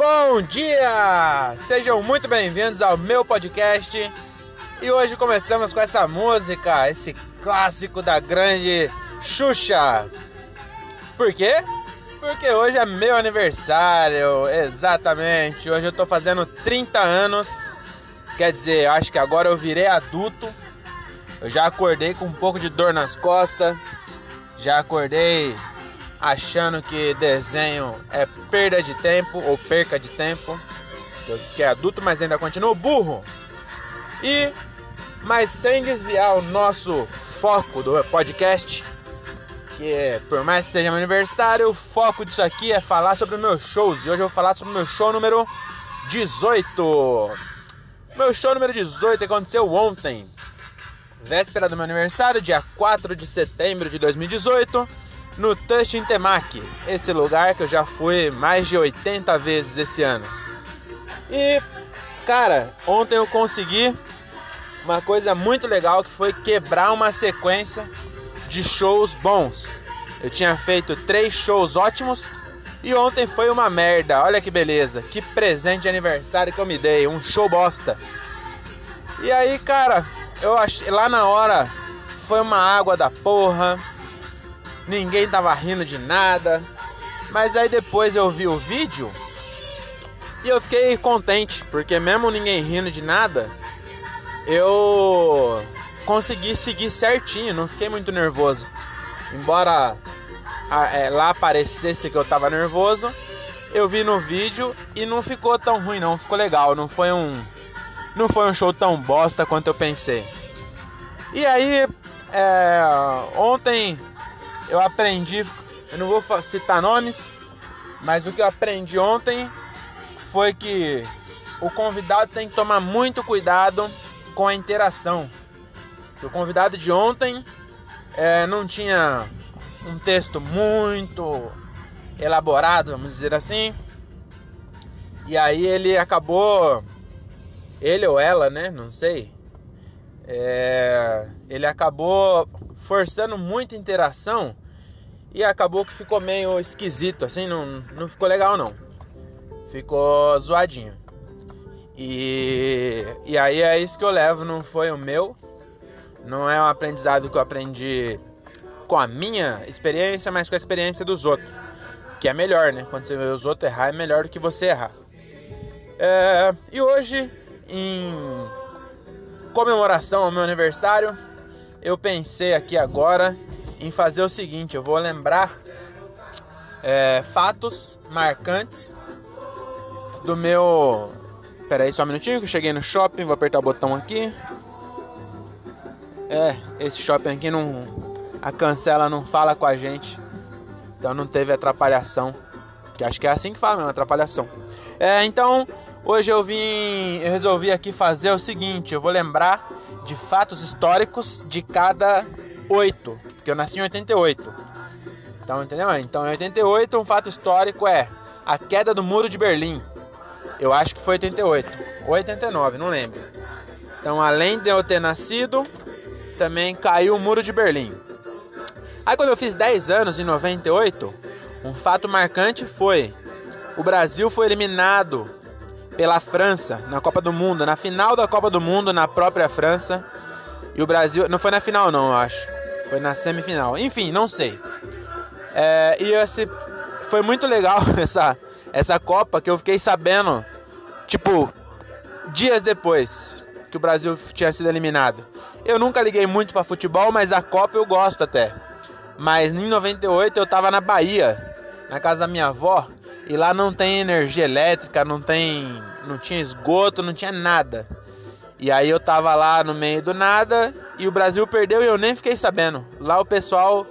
Bom dia! Sejam muito bem-vindos ao meu podcast. E hoje começamos com essa música, esse clássico da grande Xuxa. Por quê? Porque hoje é meu aniversário, exatamente. Hoje eu tô fazendo 30 anos. Quer dizer, acho que agora eu virei adulto. Eu já acordei com um pouco de dor nas costas. Já acordei achando que desenho é perda de tempo ou perca de tempo. Eu fiquei adulto, mas ainda continuo burro. E, mas sem desviar o nosso foco do podcast, que por mais que seja meu aniversário, o foco disso aqui é falar sobre meus shows. E hoje eu vou falar sobre o meu show número 18. Meu show número 18 aconteceu ontem, véspera do meu aniversário, dia 4 de setembro de 2018 no Touch in Temaki, esse lugar que eu já fui mais de 80 vezes esse ano. E, cara, ontem eu consegui uma coisa muito legal que foi quebrar uma sequência de shows bons. Eu tinha feito três shows ótimos e ontem foi uma merda. Olha que beleza, que presente de aniversário que eu me dei, um show bosta. E aí, cara, eu achei lá na hora foi uma água da porra ninguém tava rindo de nada. Mas aí depois eu vi o vídeo e eu fiquei contente, porque mesmo ninguém rindo de nada, eu consegui seguir certinho, não fiquei muito nervoso. Embora a, é, lá parecesse que eu tava nervoso, eu vi no vídeo e não ficou tão ruim não, ficou legal, não foi um não foi um show tão bosta quanto eu pensei. E aí, é, ontem eu aprendi, eu não vou citar nomes, mas o que eu aprendi ontem foi que o convidado tem que tomar muito cuidado com a interação. O convidado de ontem é, não tinha um texto muito elaborado, vamos dizer assim. E aí ele acabou, ele ou ela, né? Não sei. É, ele acabou forçando muita interação e acabou que ficou meio esquisito, assim, não, não ficou legal não. Ficou zoadinho. E, e aí é isso que eu levo, não foi o meu. Não é um aprendizado que eu aprendi com a minha experiência, mas com a experiência dos outros. Que é melhor, né? Quando você vê os outros errar, é melhor do que você errar. É, e hoje, em comemoração ao meu aniversário, eu pensei aqui agora em fazer o seguinte: eu vou lembrar é, fatos marcantes do meu. Pera aí só um minutinho que eu cheguei no shopping, vou apertar o botão aqui. É, esse shopping aqui não. A cancela não fala com a gente. Então não teve atrapalhação. Que acho que é assim que fala mesmo, atrapalhação. É, então, hoje eu vim. Eu resolvi aqui fazer o seguinte: eu vou lembrar de fatos históricos de cada oito, porque eu nasci em 88. Então, entendeu? Então, em 88, um fato histórico é a queda do Muro de Berlim. Eu acho que foi 88 ou 89, não lembro. Então, além de eu ter nascido, também caiu o Muro de Berlim. Aí, quando eu fiz 10 anos, em 98, um fato marcante foi: o Brasil foi eliminado pela França na Copa do Mundo, na final da Copa do Mundo, na própria França. E o Brasil. Não foi na final, não, eu acho. Foi na semifinal. Enfim, não sei. É, e esse, foi muito legal essa, essa Copa que eu fiquei sabendo, tipo, dias depois que o Brasil tinha sido eliminado. Eu nunca liguei muito para futebol, mas a Copa eu gosto até. Mas em 98 eu tava na Bahia, na casa da minha avó, e lá não tem energia elétrica, não tem, não tinha esgoto, não tinha nada. E aí eu tava lá no meio do nada e o Brasil perdeu e eu nem fiquei sabendo. Lá o pessoal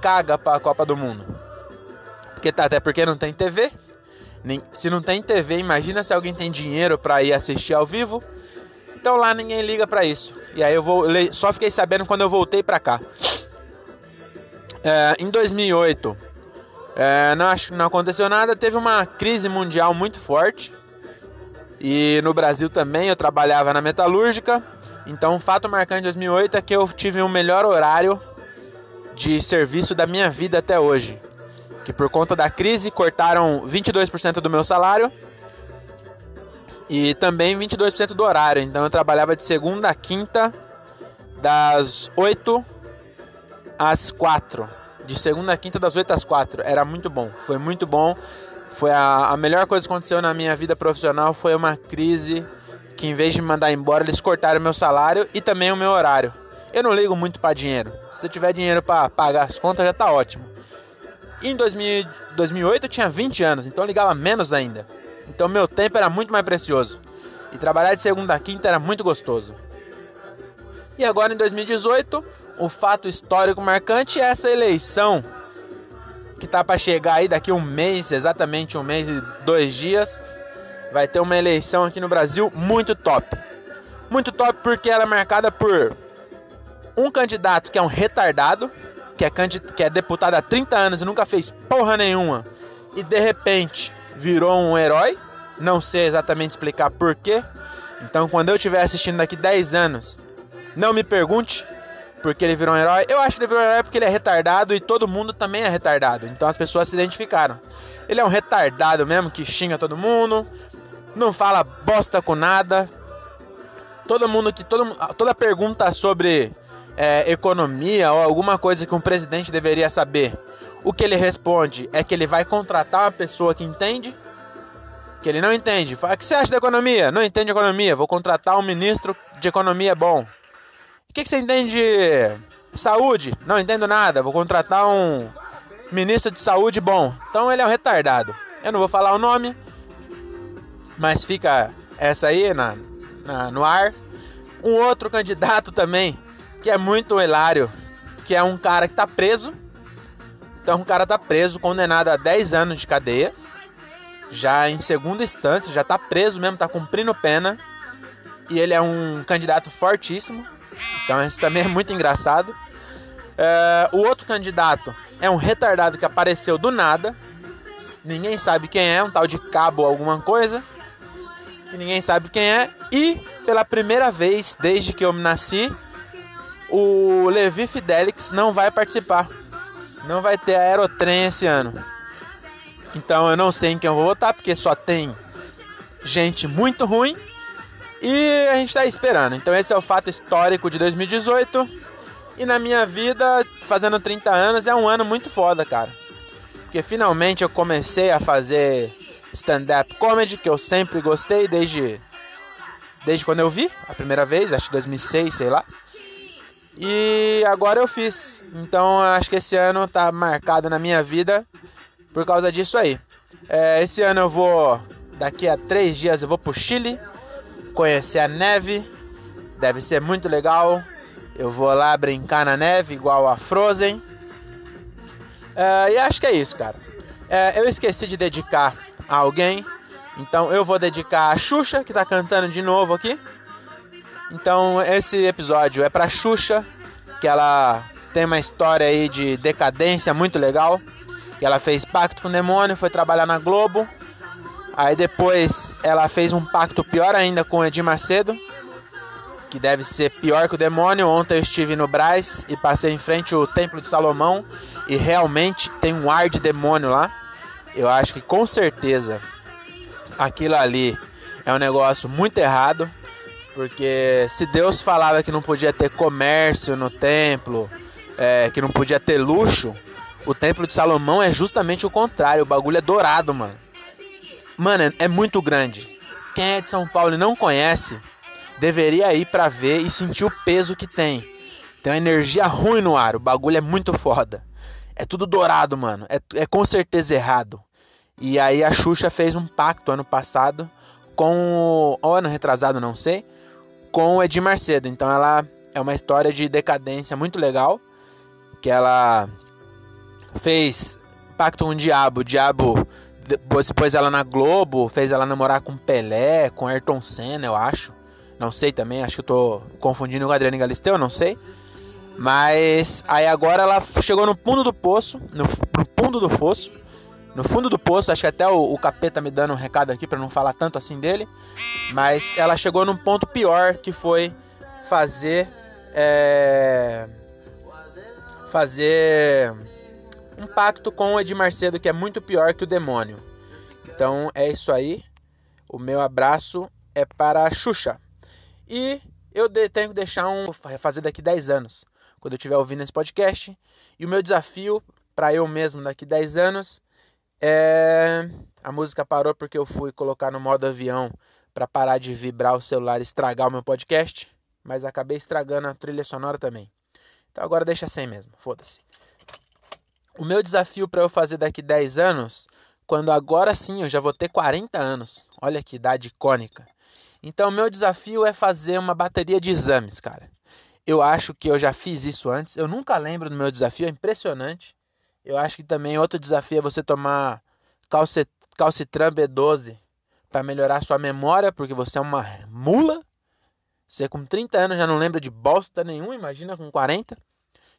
caga pra Copa do Mundo. Porque tá, até porque não tem TV. Nem, se não tem TV, imagina se alguém tem dinheiro para ir assistir ao vivo. Então lá ninguém liga para isso. E aí eu vou só fiquei sabendo quando eu voltei para cá. É, em 2008, é, não, acho, não aconteceu nada. Teve uma crise mundial muito forte e no Brasil também eu trabalhava na metalúrgica. Então, um fato marcante de 2008 é que eu tive o um melhor horário de serviço da minha vida até hoje. Que por conta da crise cortaram 22% do meu salário, E também 22% do horário. Então eu trabalhava de segunda a quinta, das 8 às 4. De segunda a quinta, das 8 às 4. Era muito bom. Foi muito bom. Foi a, a melhor coisa que aconteceu na minha vida profissional. Foi uma crise que, em vez de me mandar embora, eles cortaram meu salário e também o meu horário. Eu não ligo muito para dinheiro. Se eu tiver dinheiro para pagar as contas, já tá ótimo. Em 2000, 2008 eu tinha 20 anos, então eu ligava menos ainda. Então meu tempo era muito mais precioso. E trabalhar de segunda a quinta era muito gostoso. E agora em 2018, o fato histórico marcante é essa eleição que tá para chegar aí daqui um mês, exatamente um mês e dois dias. Vai ter uma eleição aqui no Brasil muito top. Muito top porque ela é marcada por um candidato que é um retardado, que é, que é deputado há 30 anos e nunca fez porra nenhuma, e de repente virou um herói. Não sei exatamente explicar porquê. Então, quando eu estiver assistindo daqui 10 anos, não me pergunte porque ele virou um herói. Eu acho que ele virou um herói porque ele é retardado e todo mundo também é retardado. Então as pessoas se identificaram. Ele é um retardado mesmo que xinga todo mundo, não fala bosta com nada. Todo mundo que todo, toda pergunta sobre é, economia ou alguma coisa que um presidente deveria saber, o que ele responde é que ele vai contratar uma pessoa que entende, que ele não entende. Fala, o que você acha da economia? Não entende economia, vou contratar um ministro de economia bom. O que, que você entende de saúde? Não entendo nada, vou contratar um ministro de saúde bom. Então ele é um retardado. Eu não vou falar o nome, mas fica essa aí na, na no ar. Um outro candidato também que é muito hilário, que é um cara que tá preso. Então o cara tá preso, condenado a 10 anos de cadeia. Já em segunda instância, já tá preso mesmo, tá cumprindo pena. E ele é um candidato fortíssimo. Então isso também é muito engraçado. É, o outro candidato é um retardado que apareceu do nada. Ninguém sabe quem é, um tal de cabo alguma coisa. E ninguém sabe quem é. E pela primeira vez desde que eu nasci, o Levi Fidelix não vai participar. Não vai ter aerotrem esse ano. Então eu não sei em quem eu vou votar, porque só tem gente muito ruim. E a gente está esperando. Então esse é o fato histórico de 2018. E na minha vida, fazendo 30 anos, é um ano muito foda, cara. Porque finalmente eu comecei a fazer stand-up comedy, que eu sempre gostei desde desde quando eu vi a primeira vez, acho que 2006, sei lá. E agora eu fiz. Então acho que esse ano tá marcado na minha vida por causa disso aí. É, esse ano eu vou. Daqui a três dias eu vou pro Chile conhecer a neve. Deve ser muito legal. Eu vou lá brincar na neve igual a Frozen. É, e acho que é isso, cara. É, eu esqueci de dedicar a alguém. Então eu vou dedicar a Xuxa, que tá cantando de novo aqui. Então esse episódio é pra Xuxa, que ela tem uma história aí de decadência muito legal. Que ela fez pacto com o demônio, foi trabalhar na Globo. Aí depois ela fez um pacto pior ainda com o Edir Macedo, que deve ser pior que o demônio. Ontem eu estive no Braz e passei em frente ao Templo de Salomão e realmente tem um ar de demônio lá. Eu acho que com certeza aquilo ali é um negócio muito errado. Porque se Deus falava que não podia ter comércio no templo, é, que não podia ter luxo, o templo de Salomão é justamente o contrário. O bagulho é dourado, mano. Mano, é, muito grande. Quem é de São Paulo e não conhece, deveria ir para ver e sentir o peso que tem. Tem uma energia ruim no ar. O bagulho é muito foda. É tudo dourado, mano. É, é com certeza errado. E aí a Xuxa fez um pacto ano passado com. Ou ano retrasado, não sei com o Edir Macedo. Então ela é uma história de decadência muito legal. Que ela fez pacto com o diabo. O diabo depois ela na Globo, fez ela namorar com Pelé, com Ayrton Senna, eu acho. Não sei também, acho que eu tô confundindo com a Adriane Galisteu, não sei. Mas aí agora ela chegou no fundo do poço, no, no fundo do fosso, no fundo do poço. Acho que até o, o capeta me dando um recado aqui para não falar tanto assim dele. Mas ela chegou num ponto pior que foi fazer. É, fazer um pacto com o Edir Macedo que é muito pior que o demônio. Então é isso aí. O meu abraço é para a Xuxa. E eu tenho que deixar um fazer daqui 10 anos, quando eu estiver ouvindo esse podcast. E o meu desafio para eu mesmo daqui 10 anos é a música parou porque eu fui colocar no modo avião para parar de vibrar o celular e estragar o meu podcast, mas acabei estragando a trilha sonora também. Então agora deixa sem mesmo, foda-se. O meu desafio para eu fazer daqui 10 anos, quando agora sim eu já vou ter 40 anos. Olha que idade icônica. Então, o meu desafio é fazer uma bateria de exames, cara. Eu acho que eu já fiz isso antes. Eu nunca lembro do meu desafio, é impressionante. Eu acho que também outro desafio é você tomar calcitran B12 para melhorar sua memória, porque você é uma mula. Você com 30 anos já não lembra de bosta nenhuma, imagina com 40.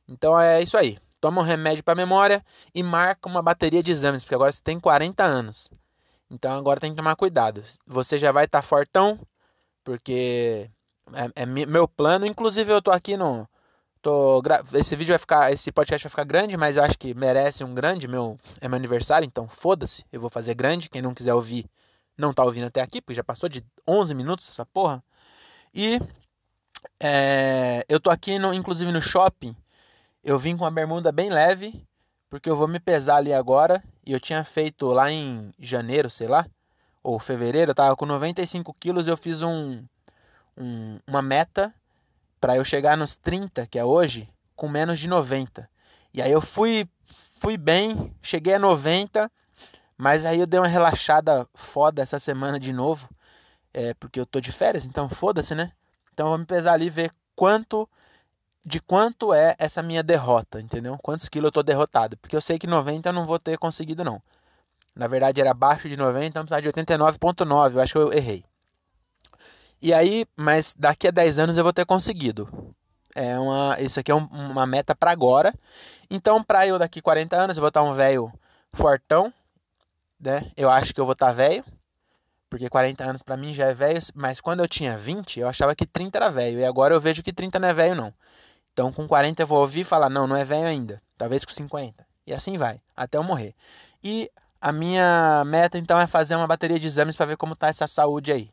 Então é isso aí. Toma um remédio para memória e marca uma bateria de exames, porque agora você tem 40 anos. Então agora tem que tomar cuidado. Você já vai estar tá fortão, porque é, é, meu plano. Inclusive, eu tô aqui no. Tô, esse vídeo vai ficar. Esse podcast vai ficar grande, mas eu acho que merece um grande. Meu, é meu aniversário, então foda-se. Eu vou fazer grande. Quem não quiser ouvir, não tá ouvindo até aqui, porque já passou de 11 minutos essa porra. E é, eu tô aqui, no, inclusive no shopping. Eu vim com uma bermuda bem leve, porque eu vou me pesar ali agora. E eu tinha feito lá em janeiro, sei lá ou fevereiro, eu tava com 95 quilos eu fiz um, um uma meta para eu chegar nos 30, que é hoje, com menos de 90. E aí eu fui, fui bem, cheguei a 90, mas aí eu dei uma relaxada foda essa semana de novo, é, porque eu tô de férias, então foda-se, né? Então eu vou me pesar ali ver quanto de quanto é essa minha derrota, entendeu? Quantos quilos eu tô derrotado, porque eu sei que 90 eu não vou ter conseguido não. Na verdade era abaixo de 90, então precisava de 89.9, eu acho que eu errei. E aí, mas daqui a 10 anos eu vou ter conseguido. É uma, isso aqui é um, uma meta para agora. Então, para eu daqui 40 anos, eu vou estar um velho fortão, né? Eu acho que eu vou estar velho, porque 40 anos para mim já é velho, mas quando eu tinha 20, eu achava que 30 era velho, e agora eu vejo que 30 não é velho não. Então, com 40 eu vou ouvir e falar: "Não, não é velho ainda". Talvez com 50. E assim vai, até eu morrer. E a minha meta então é fazer uma bateria de exames para ver como tá essa saúde aí.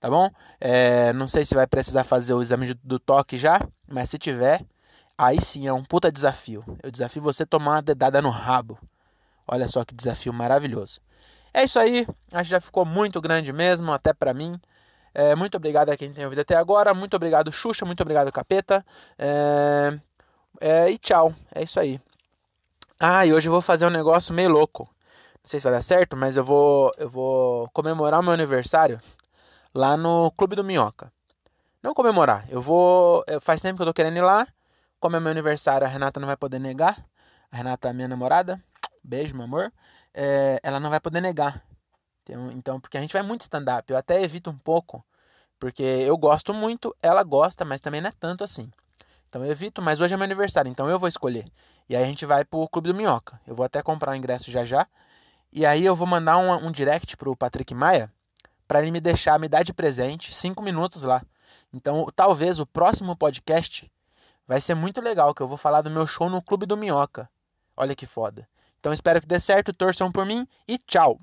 Tá bom? É, não sei se vai precisar fazer o exame do toque já, mas se tiver, aí sim é um puta desafio. Eu desafio você tomar uma dedada no rabo. Olha só que desafio maravilhoso. É isso aí, acho que já ficou muito grande mesmo, até para mim. É, muito obrigado a quem tem ouvido até agora. Muito obrigado, Xuxa. Muito obrigado, Capeta. É, é, e tchau. É isso aí. Ah, e hoje eu vou fazer um negócio meio louco. Não sei se vai dar certo, mas eu vou, eu vou comemorar o meu aniversário lá no Clube do Minhoca. Não comemorar, eu vou. Faz tempo que eu tô querendo ir lá. Como é meu aniversário, a Renata não vai poder negar. A Renata é minha namorada. Beijo, meu amor. É, ela não vai poder negar. Então, porque a gente vai muito stand-up. Eu até evito um pouco. Porque eu gosto muito, ela gosta, mas também não é tanto assim. Então eu evito, mas hoje é meu aniversário, então eu vou escolher. E aí a gente vai pro Clube do Minhoca. Eu vou até comprar o ingresso já já. E aí eu vou mandar um, um direct pro Patrick Maia para ele me deixar, me dar de presente cinco minutos lá. Então, talvez o próximo podcast vai ser muito legal, que eu vou falar do meu show no Clube do Minhoca. Olha que foda. Então, espero que dê certo, torçam por mim e tchau!